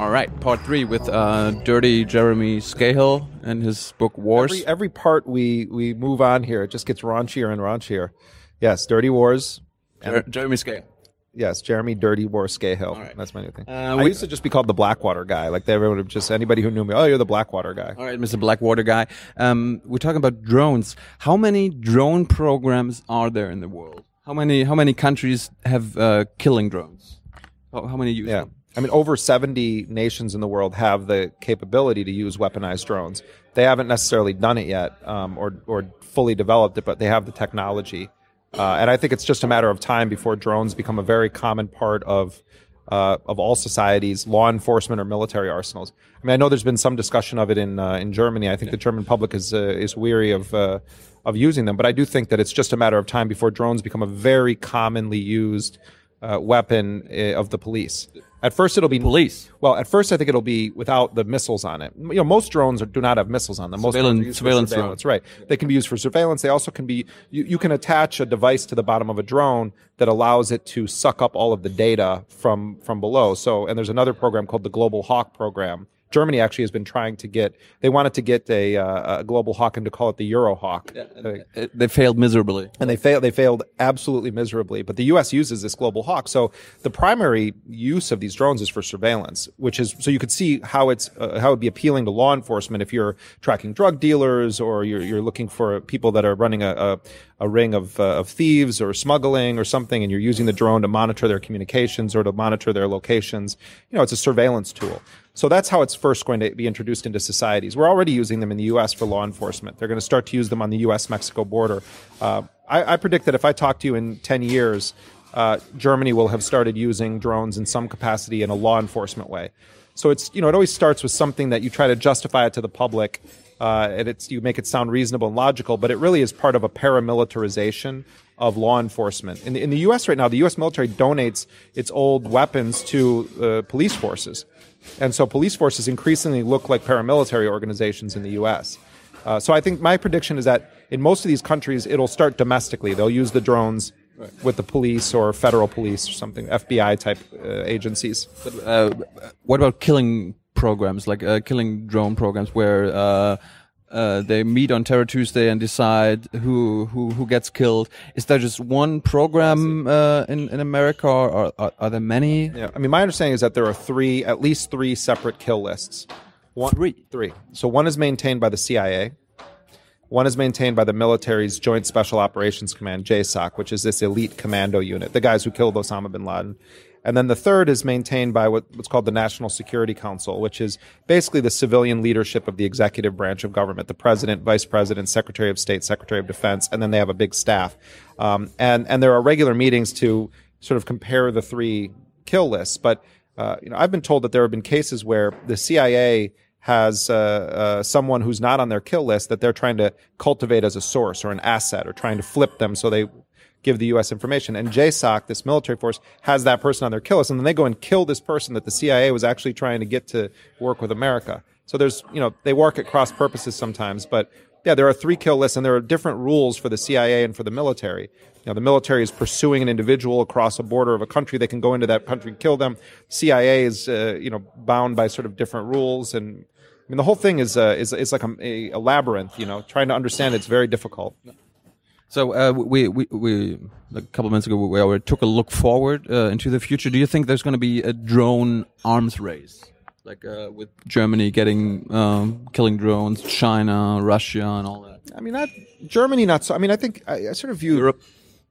All right, part three with uh, Dirty Jeremy Scahill and his book Wars. Every, every part we we move on here, it just gets raunchier and raunchier. Yes, Dirty Wars. Jer- Jeremy Scahill. Yes, Jeremy Dirty War Scahill. right. That's my new thing. Uh, I we- used to just be called the Blackwater guy. Like they would have just anybody who knew me. Oh, you're the Blackwater guy. All right, Mr. Blackwater guy. Um, we're talking about drones. How many drone programs are there in the world? How many how many countries have uh, killing drones? How, how many use Yeah. them? I mean, over 70 nations in the world have the capability to use weaponized drones. They haven't necessarily done it yet um, or, or fully developed it, but they have the technology. Uh, and I think it's just a matter of time before drones become a very common part of uh, of all societies, law enforcement or military arsenals. I mean, I know there's been some discussion of it in uh, in Germany. I think the German public is uh, is weary of uh, of using them, but I do think that it's just a matter of time before drones become a very commonly used uh, weapon uh, of the police. At first, it'll be Police. Well, at first, I think it'll be without the missiles on it. You know, most drones are, do not have missiles on them. Most Surveillance- are used for surveillance surveillance, right? They can be used for surveillance. They also can be. You, you can attach a device to the bottom of a drone that allows it to suck up all of the data from from below. So, and there's another program called the Global Hawk program. Germany actually has been trying to get. They wanted to get a, uh, a Global Hawk and to call it the Euro Hawk. Uh, they failed miserably. and they failed. They failed absolutely miserably. But the U.S. uses this global hawk. So the primary use of these drones is for surveillance, which is so you could see how it's uh, how it'd be appealing to law enforcement if you're tracking drug dealers or you're, you're looking for people that are running a a, a ring of uh, of thieves or smuggling or something, and you're using the drone to monitor their communications or to monitor their locations. You know, it's a surveillance tool. So that's how it's first going to be introduced into societies. We're already using them in the U.S. for law enforcement. They're going to start to use them on the U.S. Mexico border. Uh, I, I predict that if I talk to you in 10 years, uh, Germany will have started using drones in some capacity in a law enforcement way. So it's you know it always starts with something that you try to justify it to the public, uh, and it's you make it sound reasonable and logical, but it really is part of a paramilitarization of law enforcement. In the, in the U.S. right now, the U.S. military donates its old weapons to uh, police forces, and so police forces increasingly look like paramilitary organizations in the U.S. Uh, so I think my prediction is that in most of these countries, it'll start domestically. They'll use the drones with the police or federal police or something, FBI type uh, agencies. Uh, what about killing programs, like uh, killing drone programs, where uh, uh, they meet on Terror Tuesday and decide who who who gets killed? Is there just one program uh, in in America, or are, are, there many? Yeah, I mean, my understanding is that there are three, at least three separate kill lists. One, Three? three. So one is maintained by the CIA. One is maintained by the military's Joint Special Operations Command, JSOC, which is this elite commando unit, the guys who killed Osama bin Laden. And then the third is maintained by what, what's called the National Security Council, which is basically the civilian leadership of the executive branch of government, the president, vice president, secretary of state, secretary of defense, and then they have a big staff. Um, and, and there are regular meetings to sort of compare the three kill lists. But, uh, you know, I've been told that there have been cases where the CIA has uh, uh, someone who's not on their kill list that they're trying to cultivate as a source or an asset or trying to flip them so they give the U.S. information. And JSOC, this military force, has that person on their kill list, and then they go and kill this person that the CIA was actually trying to get to work with America. So there's, you know, they work at cross purposes sometimes, but yeah, there are three kill lists, and there are different rules for the CIA and for the military. You know, the military is pursuing an individual across a border of a country; they can go into that country and kill them. CIA is, uh, you know, bound by sort of different rules, and I mean, the whole thing is uh, is is like a, a labyrinth. You know, trying to understand it's very difficult. So uh, we, we we a couple of minutes ago we already took a look forward uh, into the future. Do you think there's going to be a drone arms race, like uh, with Germany getting um, killing drones, China, Russia, and all that? I mean, not Germany, not so. I mean, I think I, I sort of view Europe.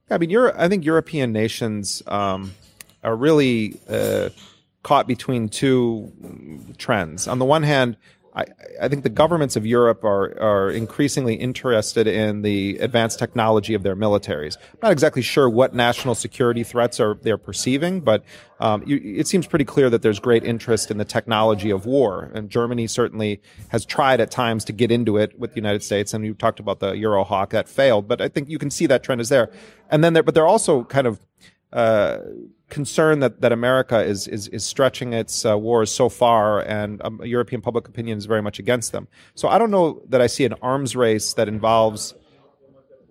I mean, Euro, I think European nations um, are really uh, caught between two trends. On the one hand, I, I think the governments of Europe are are increasingly interested in the advanced technology of their militaries. I'm not exactly sure what national security threats are they're perceiving, but um, you, it seems pretty clear that there's great interest in the technology of war. And Germany certainly has tried at times to get into it with the United States. And you talked about the Eurohawk that failed, but I think you can see that trend is there. And then, there, but they're also kind of uh, concerned that, that America is, is, is stretching its uh, wars so far, and um, European public opinion is very much against them. So I don't know that I see an arms race that involves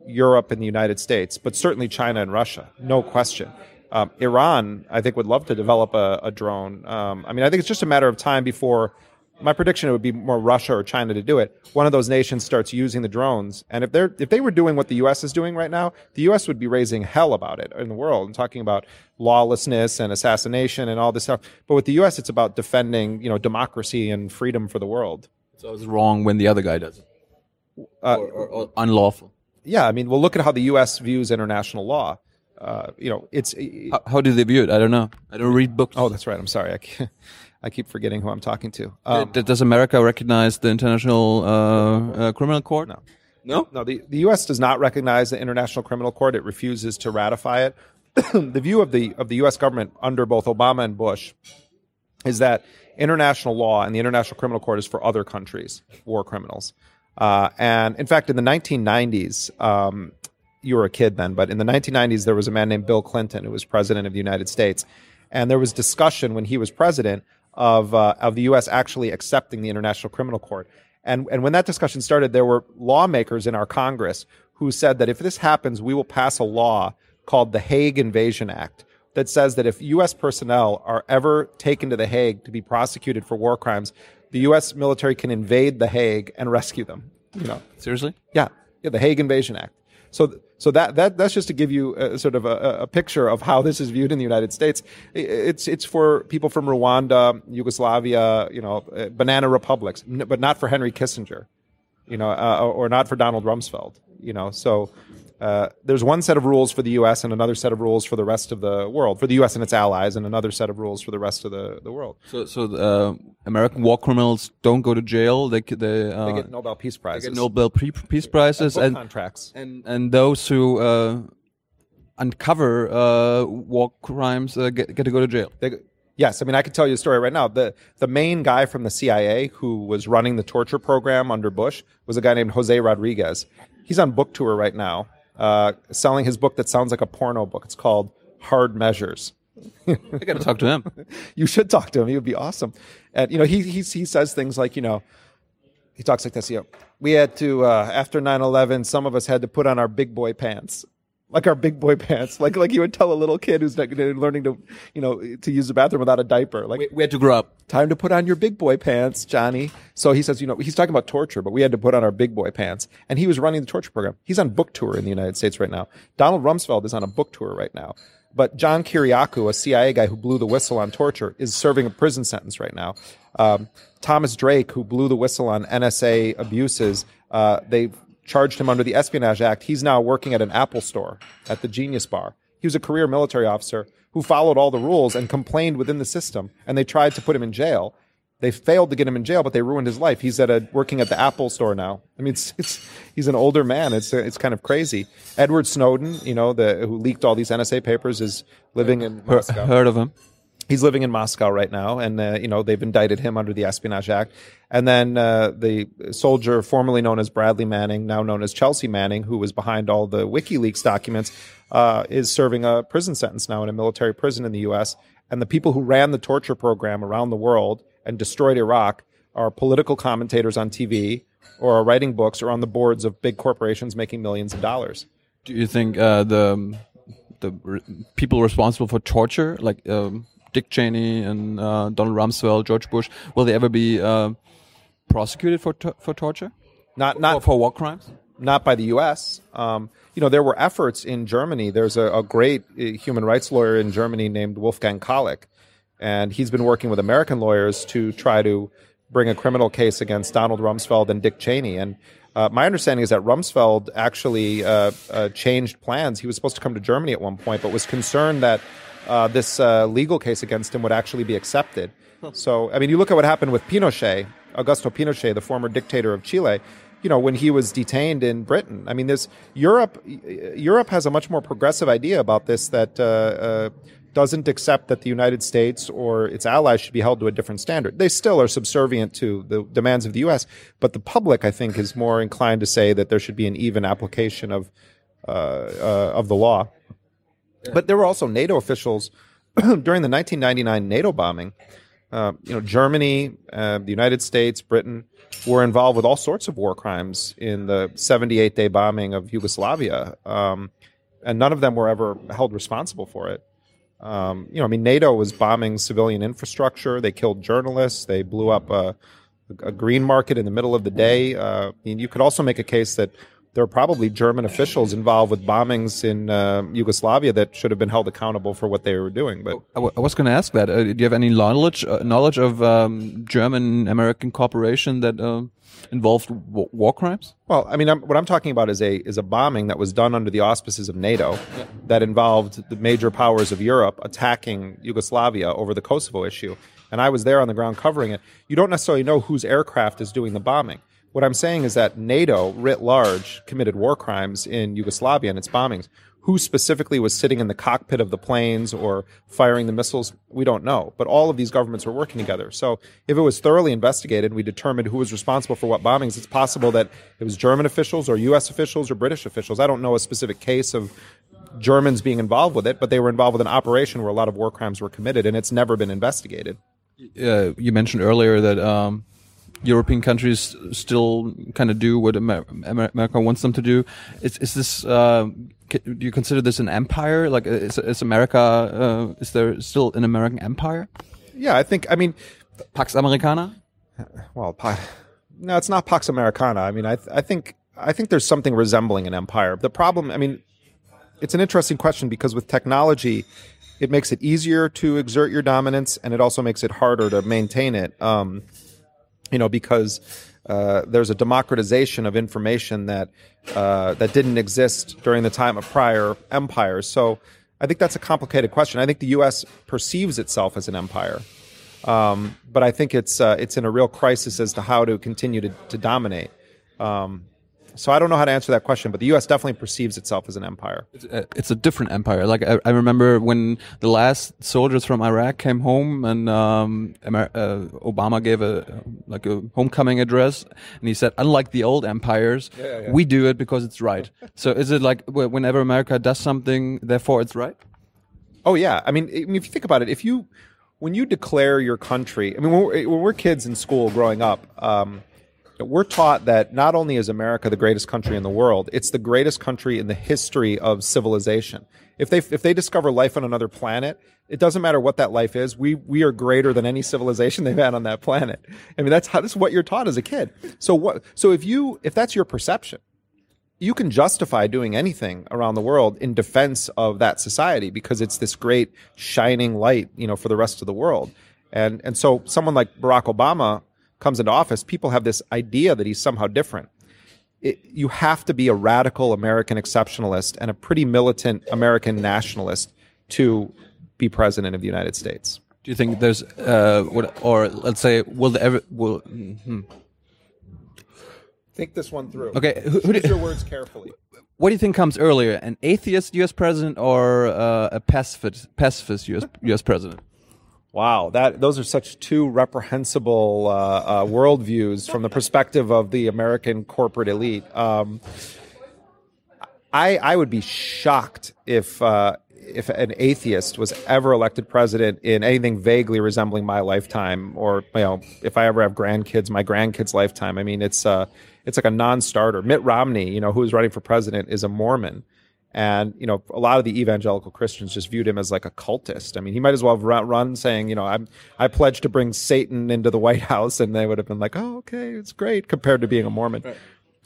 Europe and the United States, but certainly China and Russia, no question. Um, Iran, I think, would love to develop a, a drone. Um, I mean, I think it's just a matter of time before. My prediction it would be more Russia or China to do it. One of those nations starts using the drones, and if they're if they were doing what the U.S. is doing right now, the U.S. would be raising hell about it in the world and talking about lawlessness and assassination and all this stuff. But with the U.S., it's about defending you know democracy and freedom for the world. So it's wrong when the other guy does it, Uh, or, or, or unlawful. yeah, I mean, well, look at how the U.S. views international law. Uh, you know, it's How, how do they view it? I don't know. I don't read books. oh, that's right. I'm sorry. I, keep- I keep forgetting who I'm talking to. Um, D- does America recognize the International uh, uh, Criminal Court? No. No. No, the, the U.S. does not recognize the International Criminal Court. It refuses to ratify it. the view of the of the U.S. government under both Obama and Bush is that international law and the International Criminal Court is for other countries, war criminals. Uh, and in fact, in the 1990s, um, you were a kid then, but in the 1990s, there was a man named Bill Clinton who was president of the United States, and there was discussion when he was president of uh, of the U.S. actually accepting the International Criminal Court. And and when that discussion started, there were lawmakers in our Congress who said that if this happens, we will pass a law called the Hague Invasion Act that says that if U.S. personnel are ever taken to the Hague to be prosecuted for war crimes, the U.S. military can invade the Hague and rescue them. You know, Seriously? yeah, yeah, the Hague Invasion Act. So, so that that that's just to give you a, sort of a, a picture of how this is viewed in the United States. It's it's for people from Rwanda, Yugoslavia, you know, uh, banana republics, but not for Henry Kissinger, you know, uh, or not for Donald Rumsfeld, you know. So. Uh, there's one set of rules for the U.S. and another set of rules for the rest of the world, for the U.S. and its allies, and another set of rules for the rest of the, the world. So, so uh, American war criminals don't go to jail. They they, uh, They get Nobel Peace Prizes. they get Nobel Peace Prizes, and contracts. and and those who uh, uncover uh, war crimes uh, get, get to go to jail. They, yes, I mean I could tell you a story right now. The the main guy from the CIA who was running the torture program under Bush was a guy named Jose Rodriguez. He's on book tour right now, uh, selling his book that sounds like a porno book. It's called Hard Measures. I got to talk to him. You should talk to him. He would be awesome. And you know, he he he says things like, you know, he talks like this. You know, we had to uh, after 9-11, some of us had to put on our big boy pants. Like our big boy pants, like like you would tell a little kid who's learning to, you know, to use the bathroom without a diaper. Like We, we had to grow up. time to put on your big boy pants, Johnny. So he says, you know, he's talking about torture, but we had to put on our big boy pants. And he was running the torture program. He's on book tour in the United States right now. Donald Rumsfeld is on a book tour right now. But John Kiriakou, a CIA guy who blew the whistle on torture, is serving a prison sentence right now. Um, Thomas Drake, who blew the whistle on NSA abuses, uh, they charged him under the Espionage Act. He's now working at an Apple store at the Genius Bar. He was a career military officer who followed all the rules and complained within the system, and they tried to put him in jail. They failed to get him in jail, but they ruined his life. He's at a working at the Apple store now. I mean, it's, it's he's an older man. It's uh, it's kind of crazy. Edward Snowden, you know, the who leaked all these NSA papers, is living in Moscow heard of him? He's living in Moscow right now, and uh, you know they've indicted him under the Espionage Act. And then uh, the soldier formerly known as Bradley Manning, now known as Chelsea Manning, who was behind all the WikiLeaks documents, uh, is serving a prison sentence now in a military prison in the U.S. And the people who ran the torture program around the world and destroyed Iraq are political commentators on TV, or are writing books, or on the boards of big corporations making millions of dollars. Do you think uh, the the r- people responsible for torture, like um, Dick Cheney and uh, Donald Rumsfeld, George Bush, will they ever be uh, prosecuted for to- for torture Not or not for war crimes? not by the U.S. Um, you know, there were efforts in Germany. There's a, a great uh, human rights lawyer in Germany named Wolfgang Kaleck, and he's been working with American lawyers to try to bring a criminal case against Donald Rumsfeld and Dick Cheney. And uh, my understanding is that Rumsfeld actually uh, uh, changed plans. He was supposed to come to Germany at one point, but was concerned that uh, this uh, legal case against him would actually be accepted. So, I mean, you look at what happened with Pinochet, Augusto Pinochet, the former dictator of Chile. You know, when he was detained in Britain. I mean, this Europe. Europe has a much more progressive idea about this that uh, uh, doesn't accept that the United States or its allies should be held to a different standard. They still are subservient to the demands of the U.S., but the public, I think, is more inclined to say that there should be an even application of uh, uh, of the law. But there were also NATO officials during the 1999 NATO bombing. Uh, you know, Germany, uh, the United States, Britain were involved with all sorts of war crimes in the 78 day bombing of Yugoslavia, um, and none of them were ever held responsible for it. Um, you know, I mean, NATO was bombing civilian infrastructure. They killed journalists. They blew up a, a green market in the middle of the day. Uh, I mean, you could also make a case that there are probably German officials involved with bombings in uh, Yugoslavia that should have been held accountable for what they were doing. But I, w- I was going to ask that. Uh, do you have any knowledge uh, knowledge of um, German American cooperation that uh, involved w- war crimes? Well, I mean, I'm, what I'm talking about is a is a bombing that was done under the auspices of NATO yeah. that involved the major powers of Europe attacking Yugoslavia over the Kosovo issue. And I was there on the ground covering it. You don't necessarily know whose aircraft is doing the bombing. What I'm saying is that NATO, writ large, committed war crimes in Yugoslavia and its bombings. Who specifically was sitting in the cockpit of the planes or firing the missiles, we don't know. But all of these governments were working together. So if it was thoroughly investigated, we determined who was responsible for what bombings, it's possible that it was German officials or U.S. officials or British officials. I don't know a specific case of Germans being involved with it, but they were involved with an operation where a lot of war crimes were committed, and it's never been investigated. Uh, you mentioned earlier that um, European countries still kind of do what Amer America wants them to do. Is, is this, uh, do you consider this an empire? Like, is, is America, uh, is there still an American empire? Yeah, I think, I mean, Pax Americana? Well, no, it's not Pax Americana. I mean, I, I think, I think there's something resembling an empire. The problem, I mean, it's an interesting question because with technology, it makes it easier to exert your dominance and it also makes it harder to maintain it. Um, you know, because uh, there's a democratization of information that uh, that didn't exist during the time of prior empires. So I think that's a complicated question. I think the U.S. perceives itself as an empire, um, but I think it's uh, it's in a real crisis as to how to continue to, to dominate. Um, so I don't know how to answer that question, but the U.S. definitely perceives itself as an empire. It's a, it's a different empire. Like I, I, remember when the last soldiers from Iraq came home, and um, Amer uh, Obama gave a like a homecoming address, and he said, "Unlike the old empires, yeah, yeah. we do it because it's right." so is it like whenever America does something, therefore it's right? Oh yeah. I mean, if you think about it, if you when you declare your country, I mean, when we're, when we're kids in school growing up. Um, we're taught that not only is America the greatest country in the world, it's the greatest country in the history of civilization. If they if they discover life on another planet, it doesn't matter what that life is. We we are greater than any civilization they've had on that planet. I mean, that's how this is what you're taught as a kid. So what? So if you if that's your perception, you can justify doing anything around the world in defense of that society because it's this great shining light, you know, for the rest of the world. And and so someone like Barack Obama comes into office, people have this idea that he's somehow different. It, you have to be a radical American exceptionalist and a pretty militant American nationalist to be president of the United States. Do you think there's, uh, what, or let's say, will there ever, will, hmm. Think this one through. Okay, who, who Choose your words carefully. What do you think comes earlier, an atheist U.S. president or uh, a pacifist, pacifist U.S. U.S. president? Wow, that those are such two reprehensible uh, uh, worldviews from the perspective of the American corporate elite. Um, I I would be shocked if uh, if an atheist was ever elected president in anything vaguely resembling my lifetime, or you know, if I ever have grandkids, my grandkids' lifetime. I mean, it's uh, it's like a non-starter. Mitt Romney, you know, who is running for president, is a Mormon. And, you know, a lot of the evangelical Christians just viewed him as like a cultist. I mean, he might as well have run, run saying, you know, I'm, I pledge to bring Satan into the White House. And they would have been like, oh, okay, it's great compared to being a Mormon. Right.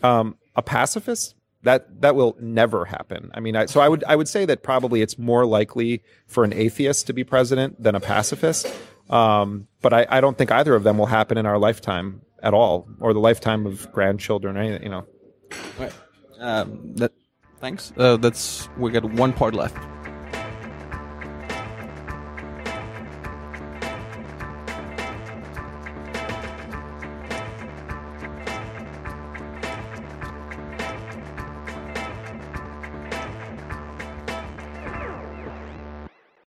Um, a pacifist, that, that will never happen. I mean, I, so I would, I would say that probably it's more likely for an atheist to be president than a pacifist. Um, but I, I don't think either of them will happen in our lifetime at all, or the lifetime of grandchildren, or anything, you know. Right. Um, that Thanks. Uh, that's we got one part left.